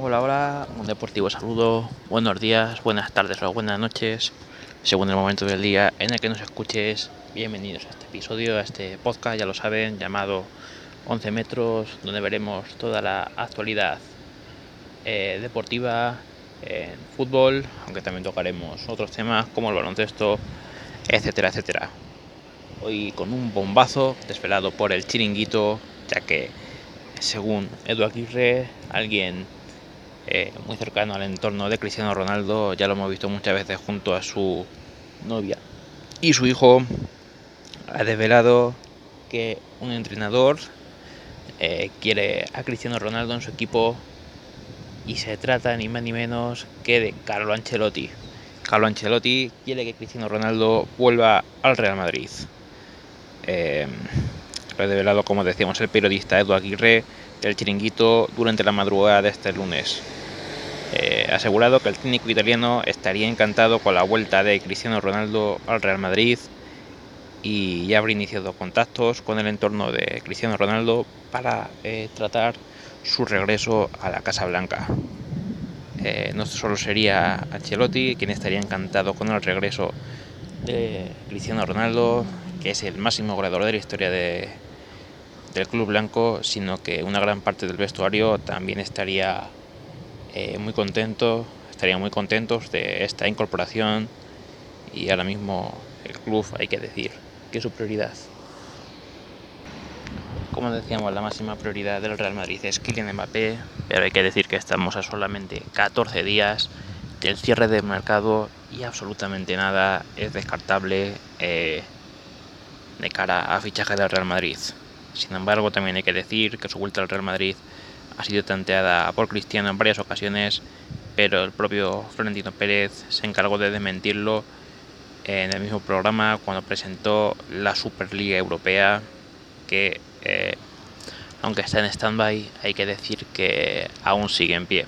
Hola, hola, un deportivo saludo, buenos días, buenas tardes o buenas noches, según el momento del día en el que nos escuches. Bienvenidos a este episodio, a este podcast, ya lo saben, llamado 11 metros, donde veremos toda la actualidad eh, deportiva en fútbol, aunque también tocaremos otros temas como el baloncesto, etcétera, etcétera. Hoy con un bombazo desvelado por el chiringuito, ya que según Edu Aguirre, alguien eh, muy cercano al entorno de Cristiano Ronaldo, ya lo hemos visto muchas veces junto a su novia y su hijo, ha desvelado que un entrenador eh, quiere a Cristiano Ronaldo en su equipo y se trata ni más ni menos que de Carlo Ancelotti. Carlo Ancelotti quiere que Cristiano Ronaldo vuelva al Real Madrid. Eh, desvelado, como decíamos, el periodista Edu Aguirre del Chiringuito durante la madrugada de este lunes. Eh, asegurado que el técnico italiano estaría encantado con la vuelta de Cristiano Ronaldo al Real Madrid y ya habría iniciado contactos con el entorno de Cristiano Ronaldo para eh, tratar su regreso a la Casa Blanca. Eh, no solo sería Ancelotti quien estaría encantado con el regreso de Cristiano Ronaldo, que es el máximo goleador de la historia de, del club blanco, sino que una gran parte del vestuario también estaría eh, muy contentos, estarían muy contentos de esta incorporación y ahora mismo el club hay que decir que es su prioridad. Como decíamos, la máxima prioridad del Real Madrid es Kylian Mbappé, pero hay que decir que estamos a solamente 14 días del cierre del mercado y absolutamente nada es descartable eh, de cara a fichaje del Real Madrid. Sin embargo, también hay que decir que su vuelta al Real Madrid ha sido tanteada por Cristiano en varias ocasiones, pero el propio Florentino Pérez se encargó de desmentirlo en el mismo programa cuando presentó la Superliga Europea, que eh, aunque está en stand-by, hay que decir que aún sigue en pie.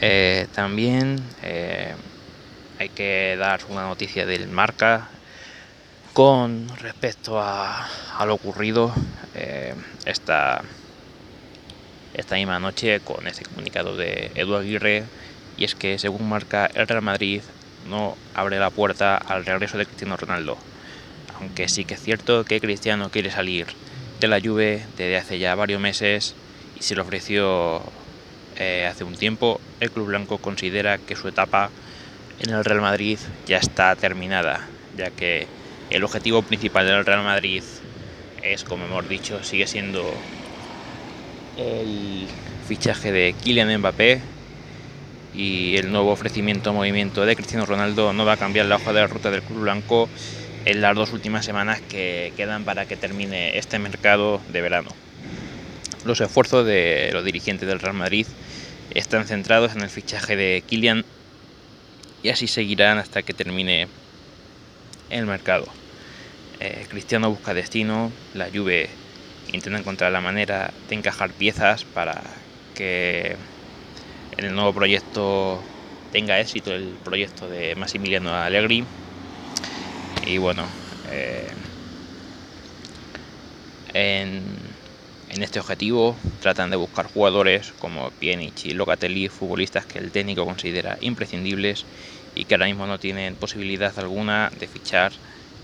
Eh, también eh, hay que dar una noticia del marca con respecto a, lo ocurrido esta esta misma noche con este comunicado de Edu Aguirre y es que según marca el Real Madrid no abre la puerta al regreso de Cristiano Ronaldo. Aunque sí que es cierto que Cristiano quiere salir de la Juve desde hace ya varios meses y se lo ofreció eh, hace un tiempo, el club blanco considera que su etapa en el Real Madrid ya está terminada, ya que el objetivo principal del Real Madrid es, como hemos dicho, sigue siendo el fichaje de Kylian Mbappé y el nuevo ofrecimiento movimiento de Cristiano Ronaldo no va a cambiar la hoja de la ruta del club blanco en las dos últimas semanas que quedan para que termine este mercado de verano. Los esfuerzos de los dirigentes del Real Madrid están centrados en el fichaje de Kylian y así seguirán hasta que termine el mercado. Eh, Cristiano busca destino, la Juve intenta encontrar la manera de encajar piezas para que en el nuevo proyecto tenga éxito el proyecto de Massimiliano Allegri. Y bueno, eh, en, este objetivo tratan de buscar jugadores como Pjanic y Locatelli, futbolistas que el técnico considera imprescindibles y que ahora mismo no tienen posibilidad alguna de fichar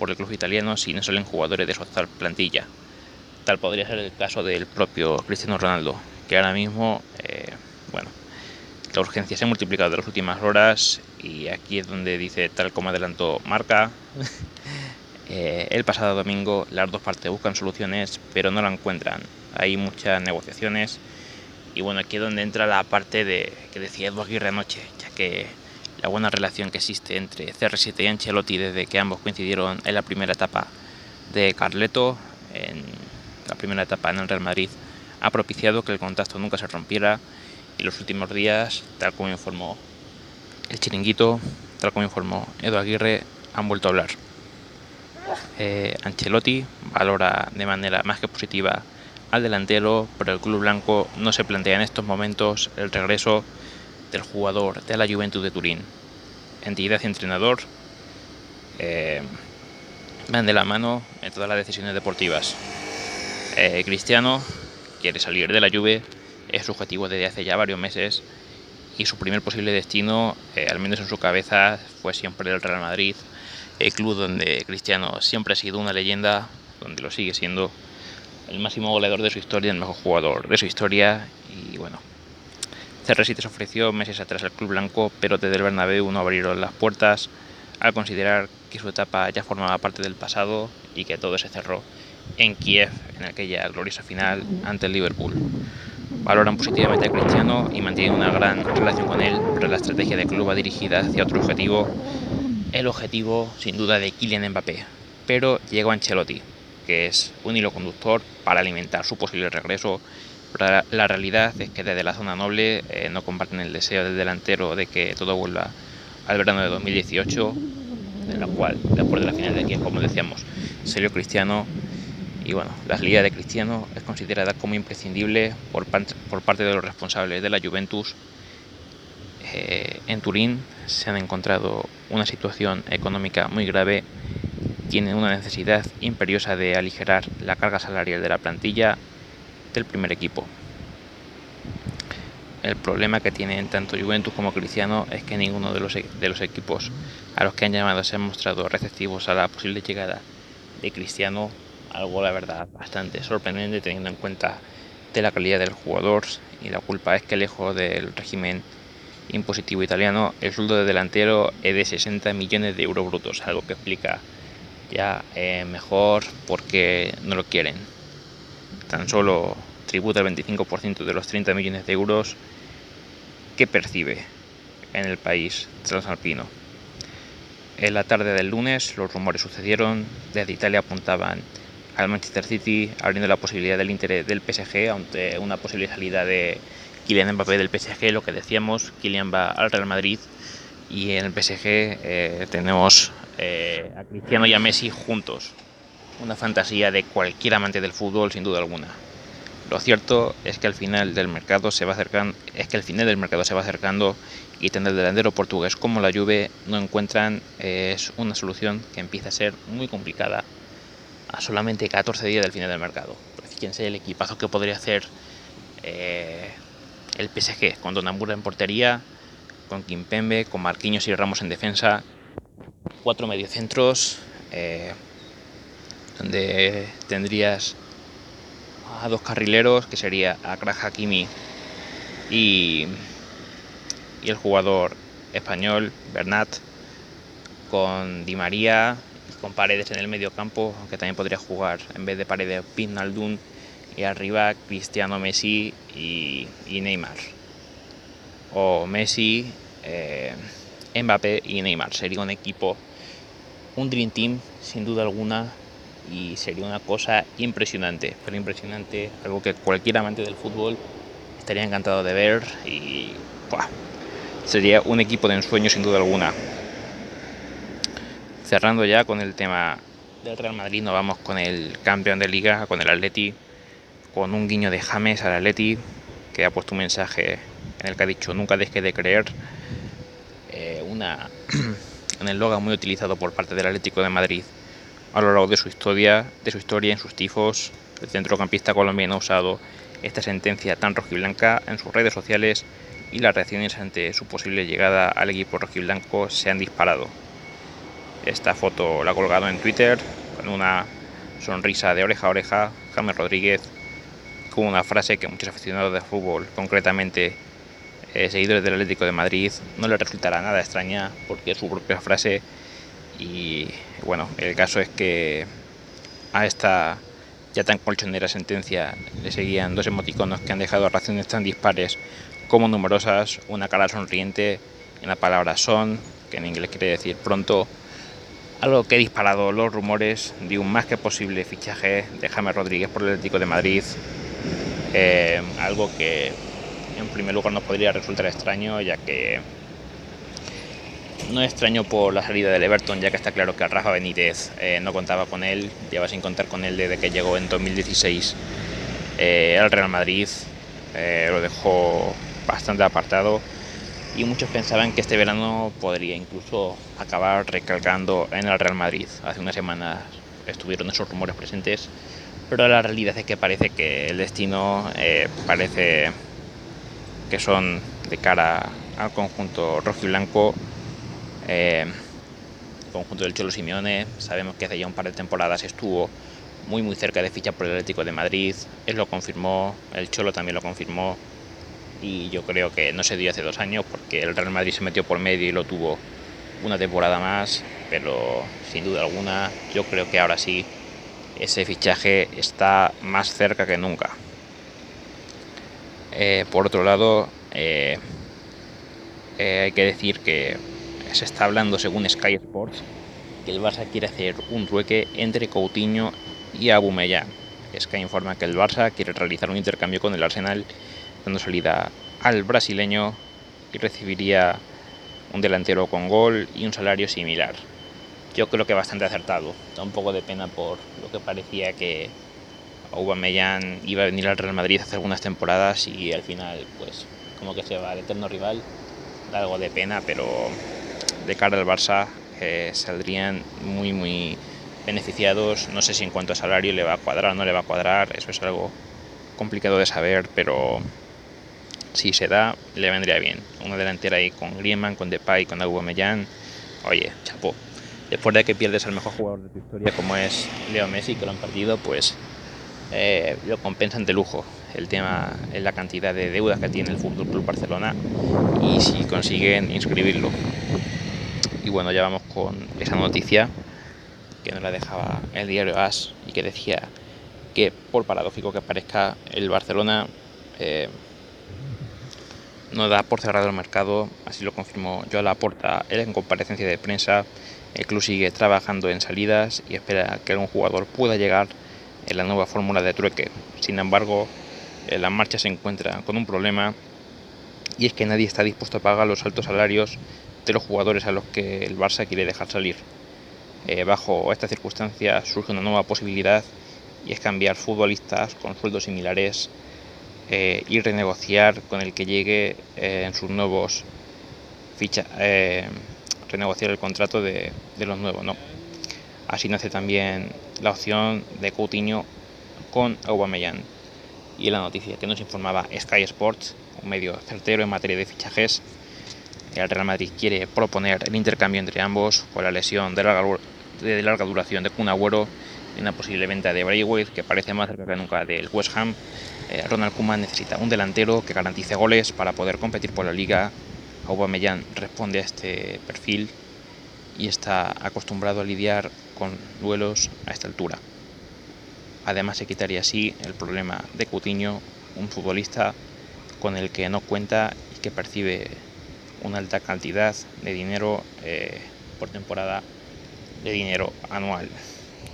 por el club italiano si no suelen jugadores de su actual plantilla tal podría ser el caso del propio Cristiano Ronaldo, que ahora mismo, eh, bueno, la urgencia se ha multiplicado en las últimas horas y aquí es donde dice, tal como adelantó Marca, eh, el pasado domingo las dos partes buscan soluciones, pero no la encuentran. Hay muchas negociaciones y bueno, aquí es donde entra la parte de que decía Eduardo Aguirre anoche, ya que la buena relación que existe entre CR7 y Ancelotti desde que ambos coincidieron en la primera etapa de Carleto en la primera etapa en el Real Madrid, ha propiciado que el contacto nunca se rompiera y los últimos días, tal como informó el chiringuito, tal como informó Edu Aguirre, han vuelto a hablar. Eh, Ancelotti valora de manera más que positiva al delantero, pero el club blanco no se plantea en estos momentos el regreso del jugador de la Juventud de Turín. Entidad y entrenador eh, van de la mano en todas las decisiones deportivas. Eh, Cristiano quiere salir de la Juve es su objetivo desde hace ya varios meses y su primer posible destino, eh, al menos en su cabeza, fue siempre el Real Madrid, el club donde Cristiano siempre ha sido una leyenda, donde lo sigue siendo el máximo goleador de su historia, el mejor jugador de su historia y bueno. CR7 se ofreció meses atrás al club blanco, pero desde el Bernabéu no abrieron las puertas al considerar que su etapa ya formaba parte del pasado y que todo se cerró en Kiev en aquella gloriosa final ante el Liverpool. Valoran positivamente a Cristiano y mantienen una gran relación con él, pero la estrategia del club va dirigida hacia otro objetivo, el objetivo sin duda de Kylian Mbappé. Pero llegó Ancelotti, que es un hilo conductor para alimentar su posible regreso. Pero la realidad es que desde la zona noble eh, no comparten el deseo del delantero de que todo vuelva al verano de 2018, en la cual, después de la final de Kiev, como decíamos, salió Cristiano. Y bueno, la salida de Cristiano es considerada como imprescindible por, por parte de los responsables de la Juventus. Eh, en Turín se han encontrado una situación económica muy grave, tienen una necesidad imperiosa de aligerar la carga salarial de la plantilla del primer equipo. El problema que tienen tanto Juventus como Cristiano es que ninguno de los, e-, de los equipos a los que han llamado se han mostrado receptivos a la posible llegada de Cristiano algo la verdad bastante sorprendente teniendo en cuenta de la calidad del jugador y la culpa es que lejos del régimen impositivo italiano el sueldo de delantero es de 60 millones de euros brutos, algo que explica ya eh, mejor porque no lo quieren. Tan solo tributa el 25% de los 30 millones de euros que percibe en el país transalpino. En la tarde del lunes los rumores sucedieron, desde Italia apuntaban al Manchester City, abriendo la posibilidad del interés del PSG, ante una posible salida de Kylian Mbappé del PSG, lo que decíamos, Kylian va al Real Madrid y en el PSG eh, tenemos eh, a Cristiano y a Messi juntos. Una fantasía de cualquier amante del fútbol, sin duda alguna. Lo cierto es que al final del mercado se va acercando, es que el final del mercado se va acercando y tanto el delantero portugués como la Juve no encuentran es una solución que empieza a ser muy complicada a solamente 14 días del final del mercado. Fíjense el equipazo que podría hacer eh, el PSG con Donambura en portería, con Kimpembe, con Marquinhos y Ramos en defensa, cuatro mediocentros, eh, donde tendrías a dos carrileros, que sería Akra Hakimi y, y el jugador español Bernat, con Di María, con Paredes en el medio campo, aunque también podría jugar en vez de Paredes Pinaldun y arriba Cristiano Messi y, Neymar. O Messi, eh, Mbappé y Neymar. Sería un equipo, un Dream Team sin duda alguna y sería una cosa impresionante, pero impresionante, algo que cualquier amante del fútbol estaría encantado de ver y sería un equipo de ensueño sin duda alguna. Cerrando ya con el tema del Real Madrid, nos vamos con el campeón de liga, con el Atleti, con un guiño de James al Atleti, que ha puesto un mensaje en el que ha dicho nunca deje de creer. Eh, una, en el logo muy utilizado por parte del Atlético de Madrid a lo largo de su historia, de su historia en sus tifos. El centrocampista colombiano ha usado esta sentencia tan rojiblanca en sus redes sociales y las reacciones ante su posible llegada al equipo rojiblanco se han disparado. Esta foto la ha colgado en Twitter con una sonrisa de oreja a oreja, James Rodríguez, con una frase que muchos aficionados de fútbol, concretamente eh, seguidores del Atlético de Madrid, no les resultará nada extraña porque es su propia frase. Y bueno, el caso es que a esta ya tan colchonera sentencia le seguían dos emoticonos que han dejado reacciones tan dispares como numerosas, una cara sonriente en la palabra son, que en inglés quiere decir pronto, algo que ha disparado los rumores de un más que posible fichaje de James Rodríguez por el Atlético de Madrid. Eh, algo que en primer lugar nos podría resultar extraño, ya que no extraño por la salida del Everton, ya que está claro que Rafa Benítez eh, no contaba con él, lleva sin contar con él desde que llegó en 2016 eh, al Real Madrid, lo dejó bastante apartado y muchos pensaban que este verano podría incluso acabar recalcando en el Real Madrid. Hace unas semanas estuvieron esos rumores presentes, pero la realidad es que parece que el destino eh, parece que son de cara al conjunto rojo y blanco. Eh, conjunto del Cholo Simeone, sabemos que hace ya un par de temporadas estuvo muy muy cerca de ficha por el Atlético de Madrid, él lo confirmó, el Cholo también lo confirmó y yo creo que no se dio hace dos años porque el Real Madrid se metió por medio y lo tuvo una temporada más, pero sin duda alguna yo creo que ahora sí ese fichaje está más cerca que nunca. Eh, por otro lado, eh, hay que decir que se está hablando, según Sky Sports, que el Barça quiere hacer un trueque entre Coutinho y Abumellán. Sky informa que el Barça quiere realizar un intercambio con el Arsenal, dando salida al brasileño y recibiría un delantero con gol y un salario similar. Yo creo que bastante acertado. Da un poco de pena por lo que parecía que Aubameyang iba a venir al Real Madrid hace algunas temporadas y al final, pues, como que se va al eterno rival. Da algo de pena, pero de cara al Barça eh, saldrían muy, muy beneficiados. No sé si en cuanto a salario le va a cuadrar o no le va a cuadrar. Eso es algo complicado de saber, pero si se da, le vendría bien. Una delantera ahí con Griezmann, con Depay, con Aubameyang. Oye, chapó. Después de que pierdes al mejor jugador de tu historia, como es Leo Messi, que lo han perdido, pues eh, lo compensan de lujo. El tema es la cantidad de deudas que tiene el Fútbol Club Barcelona y si consiguen inscribirlo. Y bueno, ya vamos con esa noticia que nos la dejaba el diario AS y que decía que, por paradójico que parezca, el Barcelona eh, no da por cerrado el mercado, así lo confirmó Joan Laporta en comparecencia de prensa. El club sigue trabajando en salidas y espera que algún jugador pueda llegar en la nueva fórmula de trueque. Sin embargo, la marcha se encuentra con un problema y es que nadie está dispuesto a pagar los altos salarios de los jugadores a los que el Barça quiere dejar salir. Eh, bajo esta circunstancia surge una nueva posibilidad y es cambiar futbolistas con sueldos similares eh, y renegociar con el que llegue eh, en sus nuevos fichas, renegociar el contrato de, de los nuevos, ¿no? Así nace también la opción de Coutinho con Aubameyang. Y la noticia que nos informaba Sky Sports, un medio certero en materia de fichajes, el Real Madrid quiere proponer el intercambio entre ambos por la lesión de larga, de larga duración de Kun Agüero y una posible venta de Braithwaite que parece más cerca que nunca del West Ham. Eh, Ronald Koeman necesita un delantero que garantice goles para poder competir por la liga. Aubameyang responde a este perfil y está acostumbrado a lidiar con duelos a esta altura. Además se quitaría así el problema de Coutinho, un futbolista con el que no cuenta y que percibe una alta cantidad de dinero eh, por temporada de dinero anual.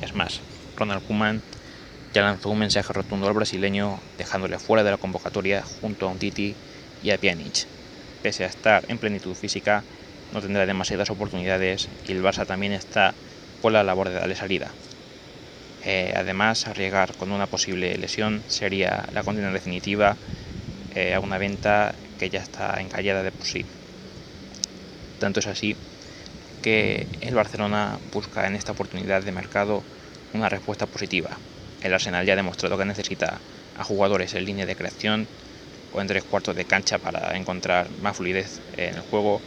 Es más, Ronald Koeman ya lanzó un mensaje rotundo al brasileño dejándole fuera de la convocatoria junto a un Titi y a Pjanic. Pese a estar en plenitud física, no tendrá demasiadas oportunidades y el Barça también está por la labor de darle salida. Eh, además, arriesgar con una posible lesión sería la condena definitiva eh, a una venta que ya está encallada de por sí. Tanto es así que el Barcelona busca en esta oportunidad de mercado una respuesta positiva. El Arsenal ya ha demostrado que necesita a jugadores en línea de creación o en tres cuartos de cancha para encontrar más fluidez en el juego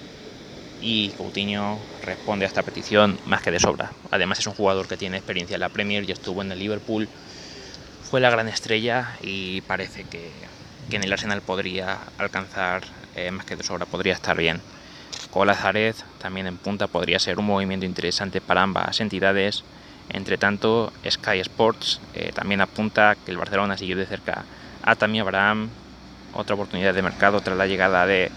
y Coutinho responde a esta petición más que de sobra. Además es un jugador que tiene experiencia en la Premier y estuvo en el Liverpool, fue la gran estrella y parece que, en el Arsenal podría alcanzar eh, más que de sobra, podría estar bien. Lazaret también en punta podría ser un movimiento interesante para ambas entidades. Entre tanto, Sky Sports eh, también apunta que el Barcelona siguió de cerca a Tammy Abraham, otra oportunidad de mercado tras la llegada de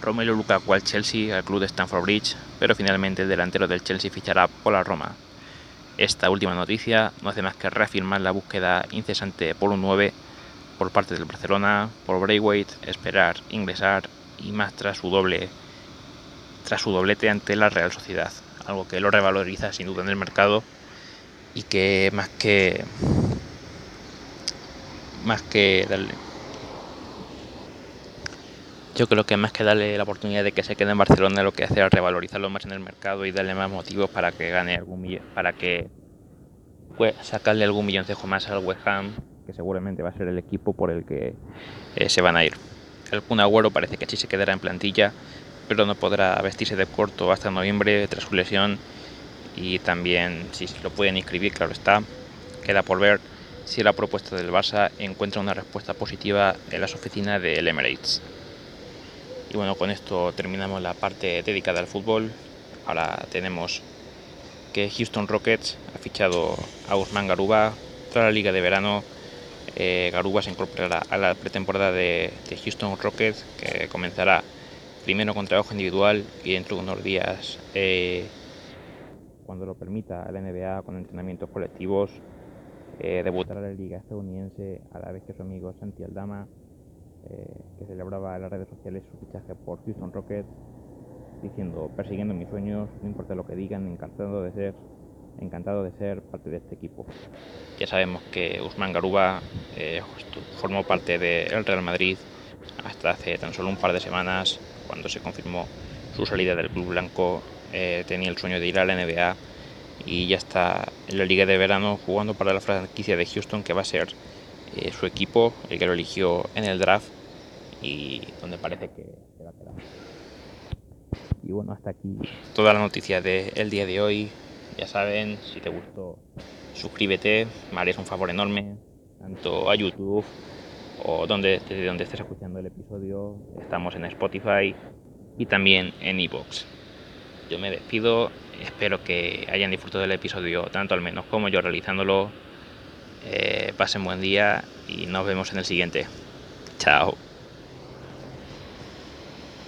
Romelu Lukaku al Chelsea, al club de Stamford Bridge, pero finalmente el delantero del Chelsea fichará por la Roma. Esta última noticia no hace más que reafirmar la búsqueda incesante por un 9 por parte del Barcelona, por Braithwaite, esperar ingresar y más tras su doble tras su doblete ante la Real Sociedad, algo que lo revaloriza sin duda en el mercado y que más que más que darle yo creo que más que darle la oportunidad de que se quede en Barcelona, lo que hace es revalorizarlo más en el mercado y darle más motivos para que gane algún millón, para que pues, sacarle algún milloncejo más al West Ham, que seguramente va a ser el equipo por el que eh, se van a ir. El Kun Agüero parece que sí se quedará en plantilla, pero no podrá vestirse de corto hasta noviembre tras su lesión. Y también, si lo pueden inscribir, claro está, queda por ver si la propuesta del Barça encuentra una respuesta positiva en las oficinas del Emirates. Y bueno, con esto terminamos la parte dedicada al fútbol. Ahora tenemos que Houston Rockets ha fichado a Usman Garuba tras la liga de verano. Eh, Garuba se incorporará a la pretemporada de, Houston Rockets que comenzará primero con trabajo individual y dentro de unos días, eh, cuando lo permita la NBA, con entrenamientos colectivos, eh, debutará en la liga estadounidense a la vez que su amigo Santi Aldama eh, que celebraba en las redes sociales su fichaje por Houston Rockets, diciendo, persiguiendo mis sueños, no importa lo que digan, encantado de ser, encantado de ser parte de este equipo. Ya sabemos que Usman Garuba eh, formó parte del Real Madrid hasta hace tan solo un par de semanas, cuando se confirmó su salida del club blanco, eh, tenía el sueño de ir a la NBA y ya está en la liga de verano jugando para la franquicia de Houston que va a ser su equipo, el que lo eligió en el draft y donde parece que se va a quedar. Y bueno, hasta aquí toda la noticia del día de hoy. Ya saben, si te gustó, suscríbete, me harías un favor enorme, tanto a YouTube o donde, desde donde estés escuchando el episodio. Estamos en Spotify y también en Evox. Yo me despido, espero que hayan disfrutado del episodio tanto al menos como yo realizándolo. Eh, pasen buen día y nos vemos en el siguiente. Chao.